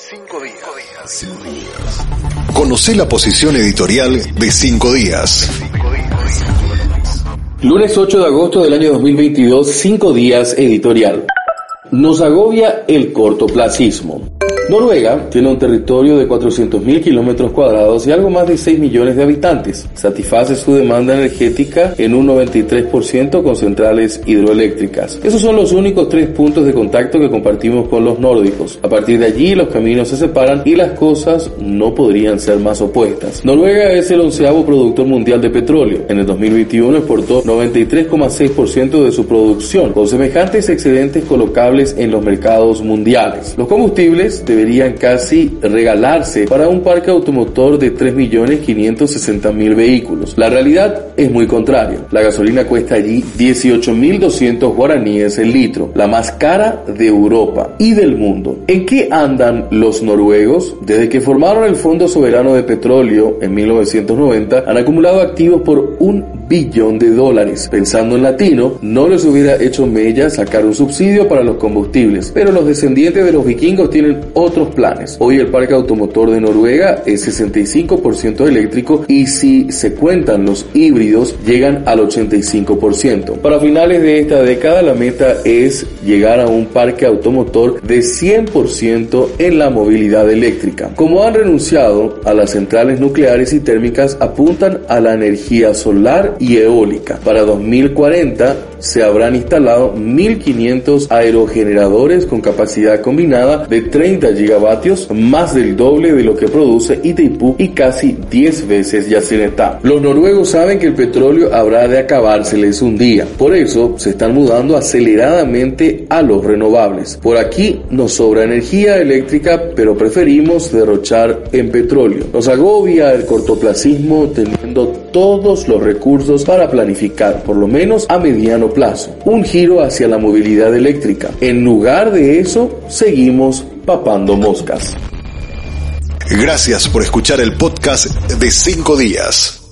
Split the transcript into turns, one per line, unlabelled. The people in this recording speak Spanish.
Cinco días. Conoce la posición editorial de Cinco días.
Lunes 8 de agosto del año 2022, Cinco días editorial. Nos agobia el cortoplacismo. Noruega tiene un territorio de 400.000 kilómetros cuadrados y algo más de 6 millones de habitantes. Satisface su demanda energética en un 93% con centrales hidroeléctricas. Esos son los únicos tres puntos de contacto que compartimos con los nórdicos. A partir de allí los caminos se separan y las cosas no podrían ser más opuestas. Noruega es el onceavo productor mundial de petróleo. En el 2021 exportó 93,6% de su producción, con semejantes excedentes colocables en los mercados mundiales. Los combustibles de deberían casi regalarse para un parque automotor de 3.560.000 vehículos. La realidad es muy contraria. La gasolina cuesta allí 18.200 guaraníes el litro, la más cara de Europa y del mundo. ¿En qué andan los noruegos? Desde que formaron el Fondo Soberano de Petróleo en 1990, han acumulado activos por un billón de dólares. Pensando en latino, no les hubiera hecho mella sacar un subsidio para los combustibles, pero los descendientes de los vikingos tienen otros planes. Hoy el parque automotor de Noruega es 65% eléctrico y si se cuentan los híbridos llegan al 85%. Para finales de esta década la meta es llegar a un parque automotor de 100% en la movilidad eléctrica. Como han renunciado a las centrales nucleares y térmicas, apuntan a la energía solar y eólica. Para 2040 se habrán instalado 1.500 aerogeneradores con capacidad combinada de 30 gigavatios, más del doble de lo que produce Itaipú y casi 10 veces Yacyretá. Los noruegos saben que el petróleo habrá de acabárseles un día, por eso se están mudando aceleradamente a los renovables. Por aquí nos sobra energía eléctrica, pero preferimos derrochar en petróleo. Nos agobia el cortoplacismo teniendo todos los recursos para planificar, por lo menos a plazo, un giro hacia la movilidad eléctrica. En lugar de eso, seguimos papando moscas.
Gracias por escuchar el podcast de 5 días.